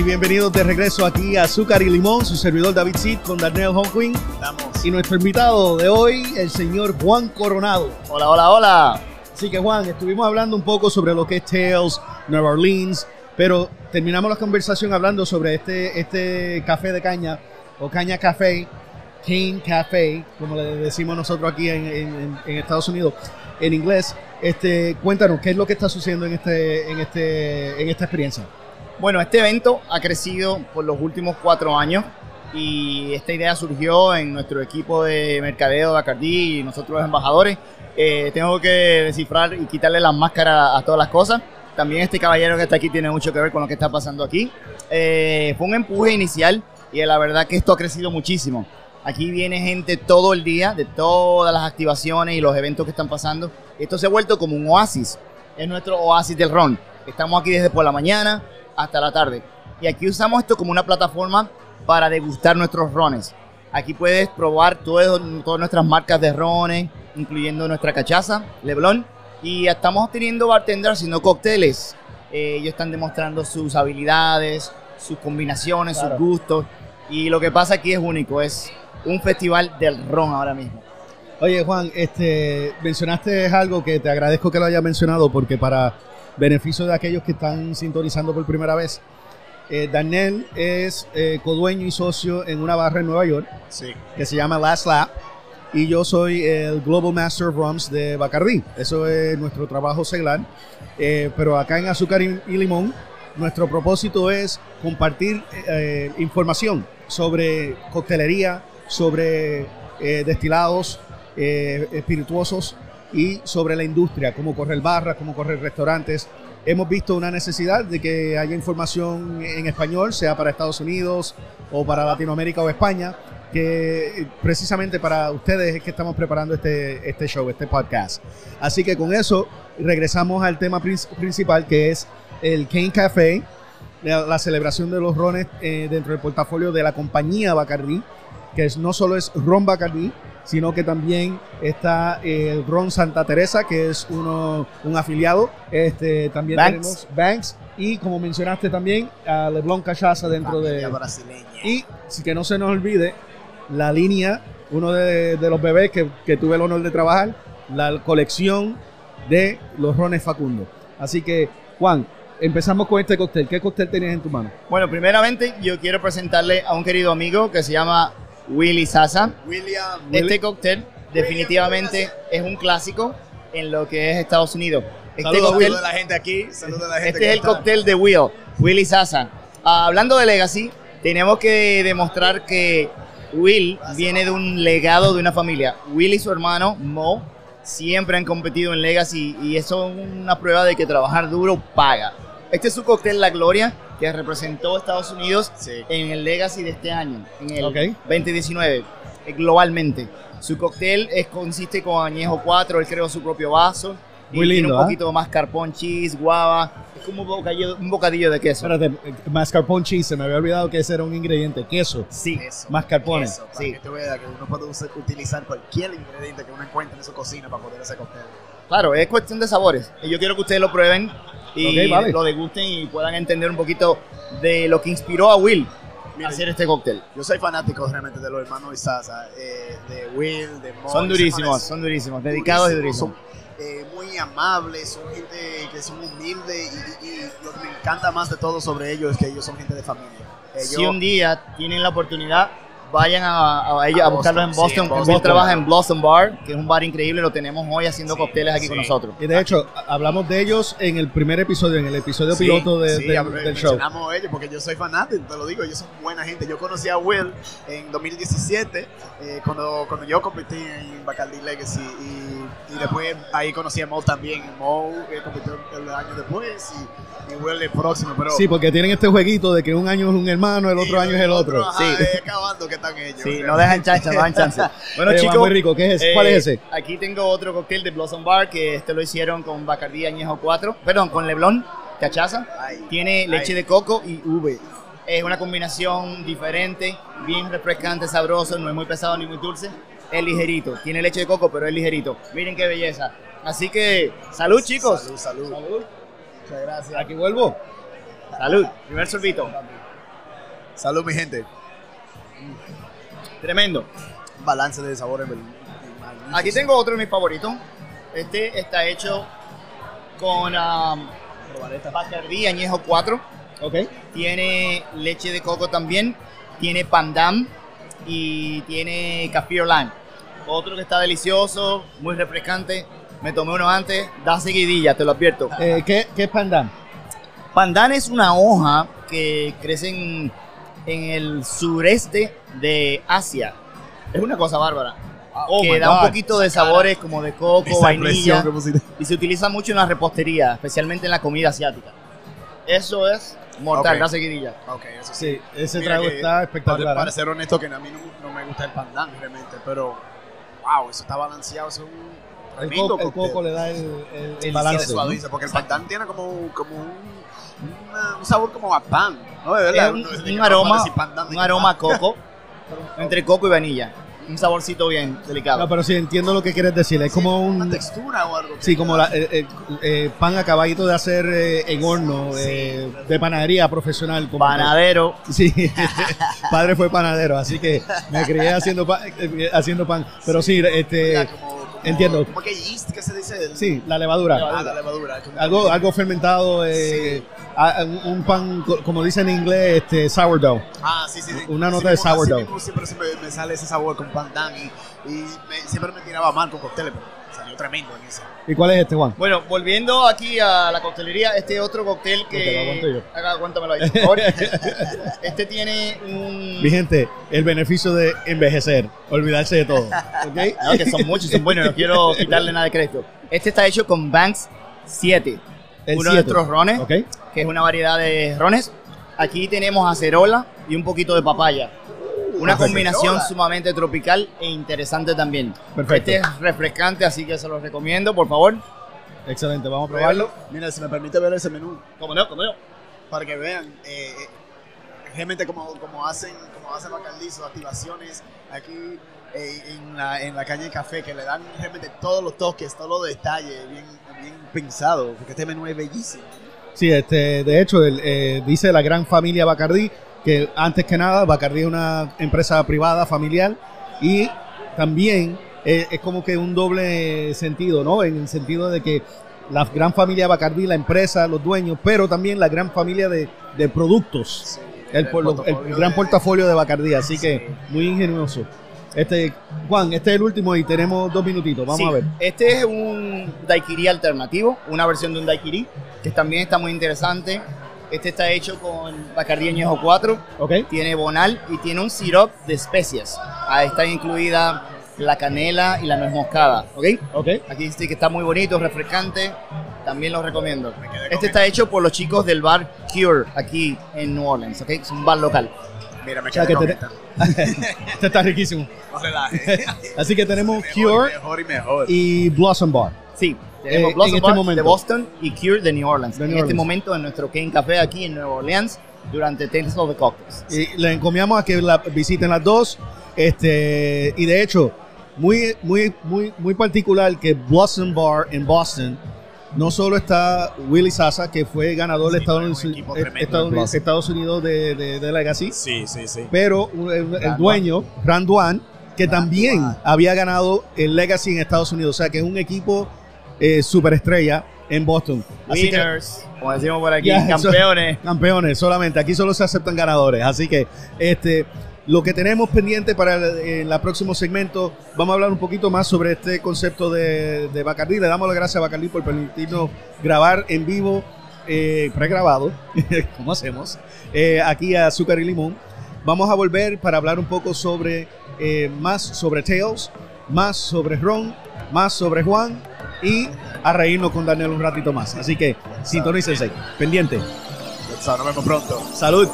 y bienvenidos de regreso aquí a Azúcar y Limón, su servidor David Sid con Daniel Honquin y nuestro invitado de hoy, el señor Juan Coronado. Hola, hola, hola. Así que Juan, estuvimos hablando un poco sobre lo que es Tales, Nueva Orleans, pero terminamos la conversación hablando sobre este, este café de caña o caña café, Cane Café, como le decimos nosotros aquí en, en- en Estados Unidos, en inglés. Este, cuéntanos, ¿qué es lo que está sucediendo en, este, en, este, en esta experiencia? Bueno, este evento ha crecido por los últimos cuatro años y esta idea surgió en nuestro equipo de mercadeo de Bacardí y nosotros los embajadores. Eh, tengo que descifrar y quitarle las máscaras a todas las cosas. También este caballero que está aquí tiene mucho que ver con lo que está pasando aquí. Eh, fue un empuje inicial y la verdad que esto ha crecido muchísimo. Aquí viene gente todo el día de todas las activaciones y los eventos que están pasando. Esto se ha vuelto como un oasis. Es nuestro oasis del ron. Estamos aquí desde por la mañana hasta la tarde. Y aquí usamos esto como una plataforma para degustar nuestros rones. Aquí puedes probar todo- todas nuestras marcas de rones, incluyendo nuestra cachaza, Leblon. Y estamos teniendo bartenders haciendo cócteles. Eh, ellos están demostrando sus habilidades, sus combinaciones, Claro. sus gustos. Y lo que pasa aquí es único, es un festival del ron ahora mismo. Oye, Juan, este, mencionaste algo que te agradezco que lo haya mencionado porque para beneficio de aquellos que están sintonizando por primera vez, eh, Daniel es eh, codueño y socio en una barra en Nueva York Sí. que se llama Last Lap y yo soy el Global Master of Rums de Bacardí. Eso es nuestro trabajo seglar. Eh, pero acá en Azúcar y, y Limón, nuestro propósito es compartir eh, información sobre coctelería, sobre destilados espirituosos y sobre la industria, cómo correr barras, cómo correr restaurantes. Hemos visto una necesidad de que haya información en español, sea para Estados Unidos o para Latinoamérica o España, que precisamente para ustedes es que estamos preparando este, este show, este podcast. Así que con eso regresamos al tema prin- principal que es el Cane Café, la, celebración de los rones eh, dentro del portafolio de la compañía Bacardí, que es, no solo es ron Bacardí, sino que también está eh, el ron Santa Teresa, que es uno, un afiliado. Este, también Banks. tenemos Banks y como mencionaste también a Leblon Cachaza dentro de... Familia brasileña. Y si que no se nos olvide, la línea, uno de, de los bebés que, que tuve el honor de trabajar, la colección de los rones Facundo. Así que, Juan, empezamos con este cóctel. ¿Qué cóctel tenías en tu mano? Bueno, primeramente yo quiero presentarle a un querido amigo que se llama Willy Sasa. William. Este cóctel definitivamente es un clásico en lo que es Estados Unidos. Este Saludos cóctel, a la gente aquí. Saludos a la gente este es el está- cóctel de Will, Willy Sasa. Ah, hablando de Legacy, tenemos que demostrar que Will viene de un legado de una familia. Will y su hermano Mo siempre han competido en Legacy y eso es una prueba de que trabajar duro paga. Este es su cóctel La Gloria que representó a Estados Unidos Sí. en el Legacy de este año, en el Ok. 2019, eh, globalmente. Su cóctel es, consiste con añejo 4, él creó su propio vaso. y Muy tiene lindo, un ¿ah? poquito más carpón cheese, guava. Es como un bocadillo, un bocadillo de queso. Espérate, eh, mascarpone cheese, se me había olvidado que ese era un ingrediente, queso. Sí, Eso. Mascarpone. Eso, para Sí. que veas que uno puede utilizar cualquier ingrediente que uno encuentre en su cocina para poder hacer cóctel. Claro, es cuestión de sabores. Y yo quiero que ustedes lo prueben y Ok, vale. lo degusten y puedan entender un poquito de lo que inspiró a Will Mira, a hacer este cóctel. Yo soy fanático realmente de los hermanos Isaza, eh, de Will, de Mo. Son durísimos, son durísimos, dedicados y durísimos, eh, muy amables, son gente que son humildes y, y- y lo que me encanta más de todo sobre ellos es que ellos son gente de familia. Ellos, si un día tienen la oportunidad, vayan a, a, ellos, a A buscarlos en Boston, sí, en Boston. Él trabaja en Blossom Bar, que es un bar increíble, lo tenemos hoy haciendo Sí, cócteles aquí con nosotros. Y de hecho, hablamos de ellos en el primer episodio, en el episodio Sí, piloto de- sí, del- a- del show. ellos porque yo soy fanático, te lo digo, ellos son buena gente. Yo conocí a Will en 2017 eh, cuando, cuando yo competí en Bacardi Legacy y, y después ahí conocí a Mo también. Mo eh, compitió el año después y, y Will el próximo, pero Sí, porque tienen este jueguito de que un año es un hermano, el y otro año es el otro. ajá, Sí. eh, acabando que están ellos. Sí, no dejan chancha, no dejan chance. Bueno, Eh, chicos, muy rico. ¿Qué es ese? ¿Cuál eh, es ese? Aquí tengo otro cóctel de Blossom Bar que este lo hicieron con Bacardí Añejo 4, perdón, con Leblon, cachaza. Ay, Tiene leche ay. de coco y uve. Es una combinación diferente, bien refrescante, sabroso, no es muy pesado ni muy dulce. Es ligerito, tiene leche de coco, pero es ligerito. Miren qué belleza. Así que, salud chicos. Salud, salud. Salud. Muchas gracias. Aquí vuelvo. Salud. Primer sorbito. Salud, mi gente. Tremendo. Balance de sabores. Aquí tengo otro de mis favoritos. Este está hecho con um, Bacardí Añejo 4. Ok. Tiene leche de coco también. Tiene pandam y tiene kaffir lime. Otro que está delicioso, muy refrescante. Me tomé uno antes, da seguidilla, te lo advierto. Eh, ¿qué, ¿Qué es pandan? Pandan es una hoja que crece en, en el sureste de Asia. Es una cosa bárbara. Oh que da un God. poquito de sabores como de coco, Esa vainilla. Y se utiliza mucho en la repostería, especialmente en la comida asiática. Eso es mortal, Ok. da seguidilla. Ok, eso sí. Sí, ese Mira trago que, está Para, espectacular. para ¿eh? ser honesto, que a mí no, no me gusta el pandan realmente, pero wow, eso está balanceado, eso es un El, coco, el coco le da el, el- el balance. porque el pandan tiene como, como un, una- un sabor como a pan, ¿no? De verdad, Es un, un aroma, un aroma a coco, entre coco y vainilla. Un saborcito bien delicado. No, pero sí, entiendo lo que quieres decir. Es como Una un... textura o algo. Sí, como la, eh, eh, eh, pan acabadito de hacer eh, en horno, eh, de panadería profesional. Como Panadero. Sí, padre fue panadero, así que me crié haciendo, pa- eh, haciendo pan. Pero sí, este, como- entiendo. Como que yeast, ¿qué se dice? El- sí, la levadura. Ah, la levadura. Algo, algo fermentado, eh, a- un, pan, co- como dicen en inglés, este, sourdough. Ah, sí, sí. sí. Una nota de mismo- así sourdough. mismo siempre se me, sale ese sabor con pandan y, y me- siempre me tiraba mal con cócteles, pero salió tremendo en ese. ¿Y cuál es este, Juan? Bueno, volviendo aquí a la coctelería, este otro cóctel que... Haga, aguántamelo ahí, por favor. este tiene un... Mi gente, el beneficio de envejecer, olvidarse de todo. ¿ok? No, que son muchos, son buenos, no quiero quitarle nada de crédito. Este está hecho con Banks 7, El uno de nuestros rones, ¿Ok? que es una variedad de rones. Aquí tenemos acerola y un poquito de papaya. Una combinación sumamente tropical e interesante también. Perfecto. Este es refrescante, así que se los recomiendo, por favor. Excelente, vamos a probarlo. Mira, si me permite ver ese menú, Como no, como no. para que vean eh, eh, realmente como, como hacen como hacen Bacardí, sus activaciones aquí eh, en, la, en la calle de café, que le dan realmente todos los toques, todos los detalles, bien, bien pensado, porque este menú es bellísimo. Sí, este, de hecho, el, eh, dice la gran familia Bacardí que antes que nada Bacardí es una empresa privada, familiar y también eh, es como que un doble sentido, ¿no? En el sentido de que la gran familia Bacardí, la empresa, los dueños, pero también la gran familia de, de productos, el, por- el portafolio gran de- portafolio de Bacardí, así Sí. que muy ingenioso. Este, Juan, este es el último y tenemos dos minutitos, vamos Sí, a ver. Este es un daiquiri alternativo, una versión de un daiquiri, que también está muy interesante. Este está hecho con Bacardí Añejo 4, ¿Ok? tiene bonal y tiene un syrup de especias. Ahí está incluida la canela y la nuez moscada, ¿ok? ¿Ok? Aquí dice que está muy bonito, refrescante, también lo recomiendo. Este está hecho por los chicos del bar Cure, aquí en New Orleans, ¿ok? Es un bar local. Mira, me quedé que con te- esta. Este está riquísimo. Así que tenemos Mejor, Cure Mejor y mejor. y Blossom Bar. Sí, tenemos Eh, Blossom en este Bar momento. de Boston y Cure de New Orleans. De en este momento en nuestro Kane Café aquí en Nueva Orleans durante Tales of the Cocktails. Y le encomiamos a que la visiten las dos. Este, y de hecho, muy, muy, muy, muy particular que Blossom Bar en Boston no solo está Willy Sasa, que fue ganador de Sí, Estados, un Unidos- Estados Unidos, Blossom. Estados Unidos de, de- de Legacy, Sí, sí, sí. pero el, el dueño, Randuan, que Randuan. también había ganado el Legacy en Estados Unidos. O sea, que es un equipo eh, superestrella en Boston. Así que, Winners, como decimos por aquí, campeones. campeones solamente. Aquí solo se aceptan ganadores. Así que este, lo que tenemos pendiente para el, próximo segmento, vamos a hablar un poquito más sobre este concepto de, de Bacardí. Le damos las gracias a Bacardí por permitirnos grabar en vivo, eh, pregrabado, como hacemos, eh, aquí a Azúcar y Limón. Vamos a volver para hablar un poco sobre eh, más sobre Tails, más sobre Ron, más sobre Juan y a reírnos con Daniel un ratito más. Así que sintonícense, pendiente. Nos vemos pronto. Salud.